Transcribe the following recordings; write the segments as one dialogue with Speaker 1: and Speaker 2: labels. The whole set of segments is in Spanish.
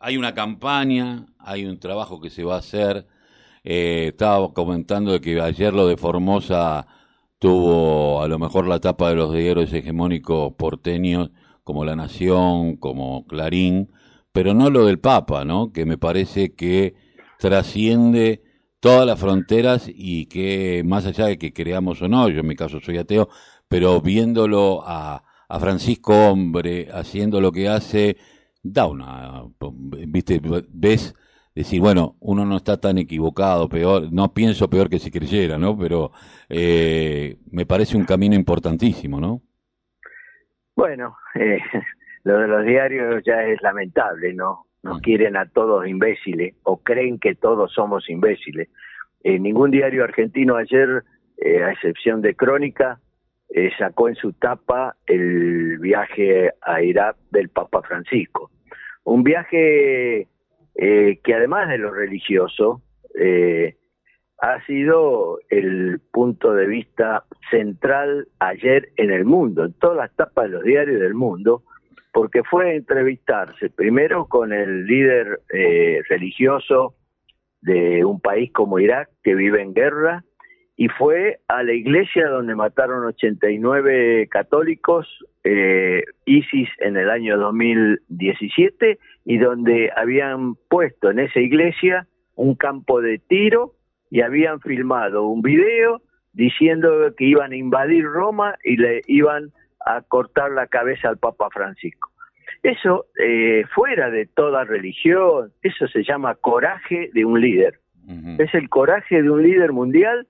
Speaker 1: hay una campaña, hay un trabajo que se va a hacer. Eh, estaba comentando que ayer lo de Formosa tuvo a lo mejor la tapa de los diarios hegemónicos porteños como La Nación, como Clarín, pero no lo del Papa, ¿no? Que me parece que trasciende todas las fronteras y que más allá de que creamos o no, yo en mi caso soy ateo, pero viéndolo a, a Francisco Hombre haciendo lo que hace, da una, viste, ves decir, bueno, uno no está tan equivocado, peor, no pienso peor que si creyera, ¿no? Pero eh, me parece un camino importantísimo, ¿no?
Speaker 2: Bueno, eh, lo de los diarios ya es lamentable, ¿no? Nos quieren a todos imbéciles o creen que todos somos imbéciles. Eh, ningún diario argentino ayer, eh, a excepción de Crónica, eh, sacó en su tapa el viaje a Irak del Papa Francisco. Un viaje que además de lo religioso, ha sido el punto de vista central ayer en el mundo, en todas las tapas de los diarios del mundo, porque fue entrevistarse primero con el líder religioso de un país como Irak que vive en guerra y fue a la iglesia donde mataron 89 católicos eh, ISIS en el año 2017 y donde habían puesto en esa iglesia un campo de tiro y habían filmado un video diciendo que iban a invadir Roma y le iban a cortar la cabeza al Papa Francisco. Eso, eh, fuera de toda religión, eso se llama coraje de un líder. Es el coraje de un líder mundial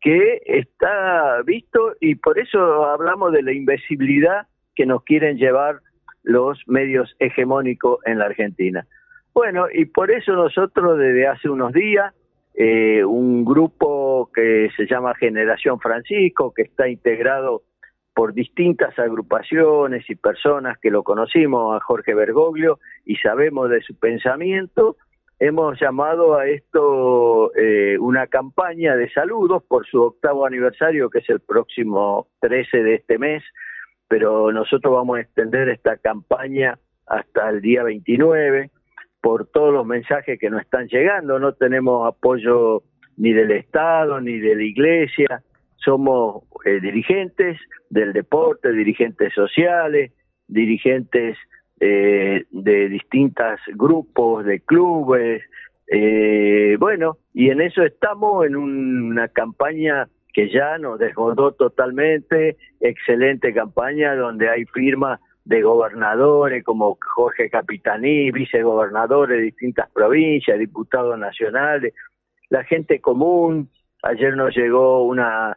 Speaker 2: que está visto y por eso hablamos de la invisibilidad que nos quieren llevar los medios hegemónicos en la Argentina. Bueno, y por eso nosotros desde hace unos días, eh, un grupo que se llama Generación Francisco, que está integrado por distintas agrupaciones y personas que lo conocimos a Jorge Bergoglio y sabemos de su pensamiento, hemos llamado a esto eh, una campaña de saludos por su octavo aniversario, que es el próximo 13 de este mes, pero nosotros vamos a extender esta campaña hasta el día 29 por todos los mensajes que nos están llegando, no tenemos apoyo ni del Estado ni de la Iglesia, somos eh, dirigentes del deporte, dirigentes sociales, dirigentes eh, de distintos grupos, de clubes, eh, bueno, y en eso estamos en una campaña que ya nos desbordó totalmente, excelente campaña donde hay firmas de gobernadores como Jorge Capitaní, vicegobernadores de distintas provincias, diputados nacionales, la gente común. Ayer nos llegó una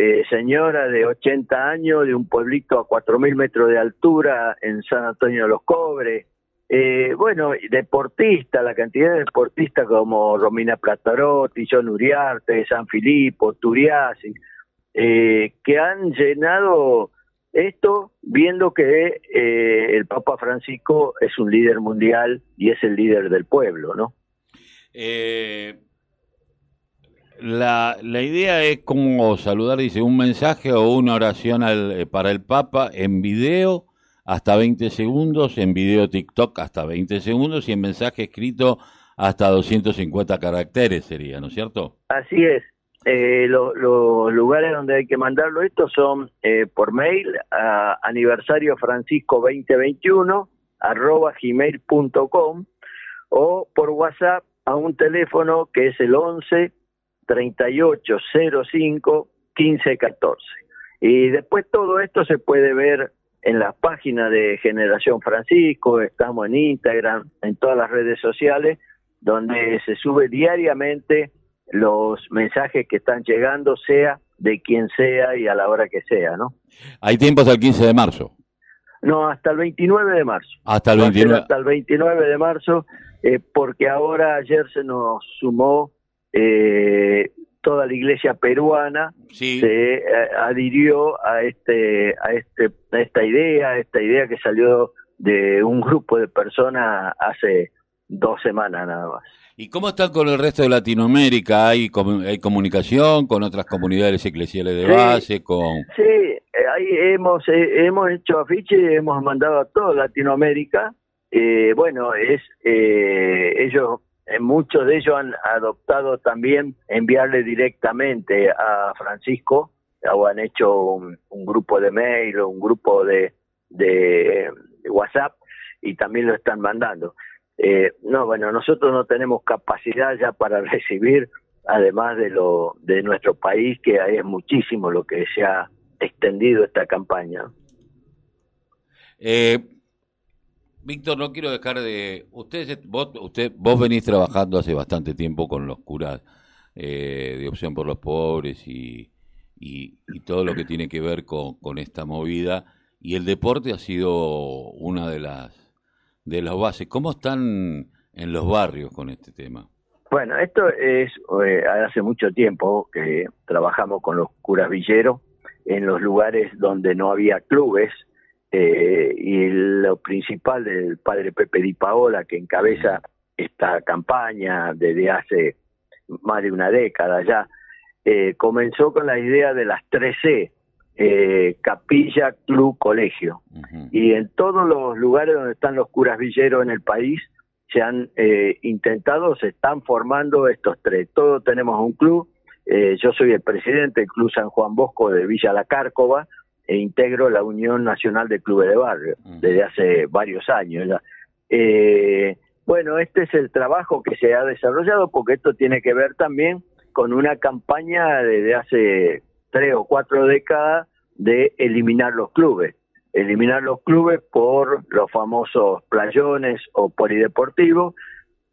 Speaker 2: eh, señora de 80 años de un pueblito a 4.000 metros de altura en San Antonio de los Cobres. Eh, bueno, deportistas, la cantidad de deportistas como Romina Platarotti, John Uriarte, San Filipo, Turiasi, eh, que han llenado esto viendo que eh, el Papa Francisco es un líder mundial y es el líder del pueblo, ¿no?
Speaker 1: Eh, la, idea es como saludar, dice, un mensaje o una oración eh, para el Papa en video hasta 20 segundos, en video TikTok hasta 20 segundos y en mensaje escrito hasta 250 caracteres sería, ¿no es cierto?
Speaker 2: Así es. Eh, los lugares donde hay que mandarlo esto son eh, por mail a aniversario francisco 2021 arroba gmail.com o por WhatsApp a un teléfono que es el 11 3805 1514. Y después todo esto se puede ver en la página de Generación Francisco, estamos en Instagram, en todas las redes sociales, donde se sube diariamente los mensajes que están llegando, sea de quien sea y a la hora que sea, ¿no?
Speaker 1: Hay tiempo hasta el 15 de marzo.
Speaker 2: No, hasta el 29 de marzo.
Speaker 1: Hasta el 29.
Speaker 2: Hasta el 29 de marzo, eh, porque ahora ayer se nos sumó eh, toda la iglesia peruana se eh, adhirió a este a este a esta idea a esta idea que salió de un grupo de personas hace dos semanas nada más
Speaker 1: ¿Y cómo están con el resto de Latinoamérica? ¿Hay, hay comunicación con otras comunidades eclesiales de base? con
Speaker 2: Sí, eh, ahí hemos, hemos hecho afiches, hemos mandado a toda Latinoamérica eh, bueno, es eh, ellos, muchos de ellos han adoptado también enviarle directamente a Francisco, o han hecho un, grupo de mail o un grupo de, de, WhatsApp y también lo están mandando. Eh, no, bueno, nosotros no tenemos capacidad ya para recibir, además de lo de nuestro país, que es muchísimo lo que se ha extendido esta campaña.
Speaker 1: Eh, Víctor, no quiero dejar de... Usted, vos, usted, vos venís trabajando hace bastante tiempo con los curas eh, de Opción por los Pobres y, y, todo lo que tiene que ver con, con, esta movida. Y el deporte ha sido una de las, de las bases. ¿Cómo están en los barrios con este tema?
Speaker 2: Bueno, esto es eh, hace mucho tiempo que trabajamos con los curas villeros en los lugares donde no había clubes eh, y lo principal del padre Pepe Di Paola que encabeza esta campaña desde hace más de una década ya, eh, comenzó con la idea de las 3C, eh, capilla, club, colegio. Y en todos los lugares donde están los curas villeros en el país se han intentado, se están formando estos tres. Todos tenemos un club, yo soy el presidente del Club San Juan Bosco de Villa La Cárcova, e integro la Unión Nacional de Clubes de Barrio desde hace varios años. Eh, bueno, este es el trabajo que se ha desarrollado porque esto tiene que ver también con una campaña desde hace tres o cuatro décadas de eliminar los clubes. Eliminar los clubes por los famosos playones o polideportivos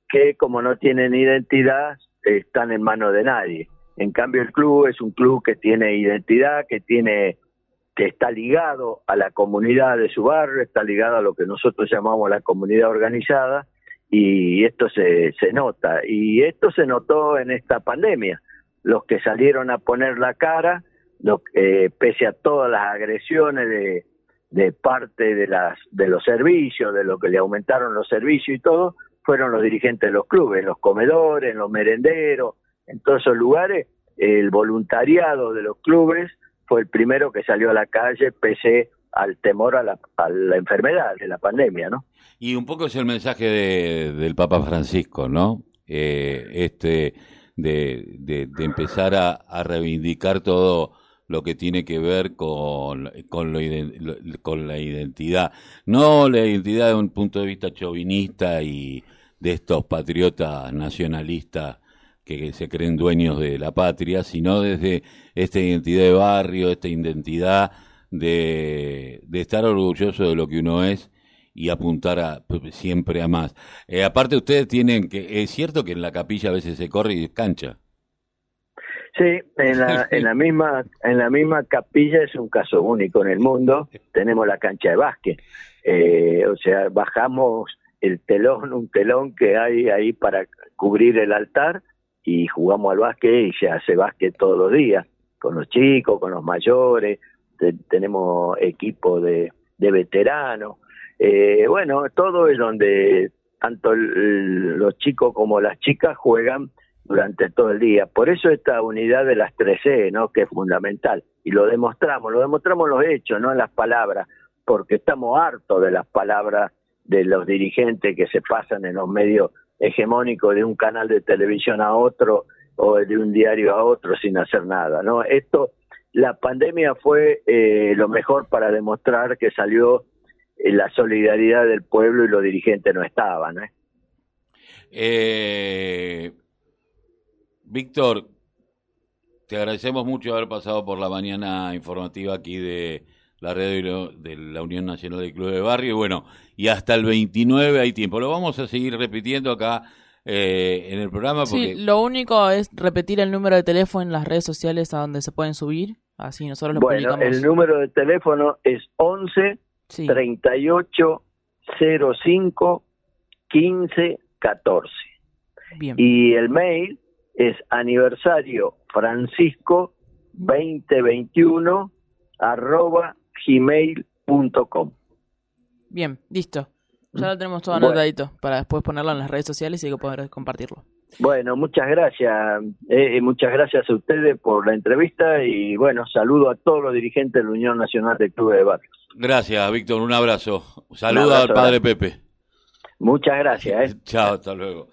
Speaker 2: que como no tienen identidad están en manos de nadie. En cambio el club es un club que tiene identidad, que tiene que está ligado a la comunidad de su barrio, está ligado a lo que nosotros llamamos la comunidad organizada y esto se, se nota. Y esto se notó en esta pandemia. Los que salieron a poner la cara, pese a todas las agresiones de, de parte de, las, de los servicios, de lo que le aumentaron los servicios y todo, fueron los dirigentes de los clubes, los comedores, los merenderos, en todos esos lugares, el voluntariado de los clubes fue el primero que salió a la calle pese al temor a la, a la enfermedad de la pandemia, ¿no?
Speaker 1: Y un poco es el mensaje de, del Papa Francisco, ¿no? Eh, este de, empezar a, a, reivindicar todo lo que tiene que ver con, con, lo, con la identidad. No la identidad de un punto de vista chauvinista y de estos patriotas nacionalistas que se creen dueños de la patria, sino desde esta identidad de barrio, esta identidad de, estar orgulloso de lo que uno es y apuntar a, pues, siempre a más. Eh, aparte ustedes tienen que, es cierto que en la capilla a veces se corre y cancha.
Speaker 2: Sí, en la, en la misma en la misma capilla es un caso único en el mundo. Tenemos la cancha de básquet, eh, o sea, bajamos el telón, un telón que hay ahí para cubrir el altar y jugamos al básquet y se hace básquet todos los días, con los chicos, con los mayores, tenemos equipo de, de veteranos. Eh, bueno, todo es donde tanto los chicos como las chicas juegan durante todo el día. Por eso esta unidad de las 3C, ¿no? que es fundamental. Y lo demostramos, lo demostramos los hechos, no en las palabras, porque estamos hartos de las palabras de los dirigentes que se pasan en los medios hegemónico de un canal de televisión a otro o de un diario a otro sin hacer nada, ¿no? Esto, la pandemia fue eh, lo mejor para demostrar que salió eh, la solidaridad del pueblo y los dirigentes no estaban, ¿eh?
Speaker 1: eh Víctor, te agradecemos mucho haber pasado por la mañana informativa aquí de la red de la Unión Nacional de Club de Barrio. Y bueno, y hasta el 29 hay tiempo. Lo vamos a seguir repitiendo acá eh, en el programa. Porque...
Speaker 3: Sí, lo único es repetir el número de teléfono en las redes sociales a donde se pueden subir. Así nosotros lo
Speaker 2: bueno, el número de teléfono es 11 38 05 15 14. Bien. Y el mail es aniversario francisco 2021 arroba gmail.com.
Speaker 3: Bien, listo. Ya lo tenemos todo anotadito para después ponerlo en las redes sociales y que poder compartirlo.
Speaker 2: Bueno, muchas gracias. Eh, muchas gracias a ustedes por la entrevista y bueno, saludo a todos los dirigentes de la Unión Nacional de Clubes de Barrios.
Speaker 1: Gracias, Víctor. Un abrazo. Saludo al padre Pepe.
Speaker 2: Muchas gracias. ¿eh?
Speaker 1: Chao, hasta luego.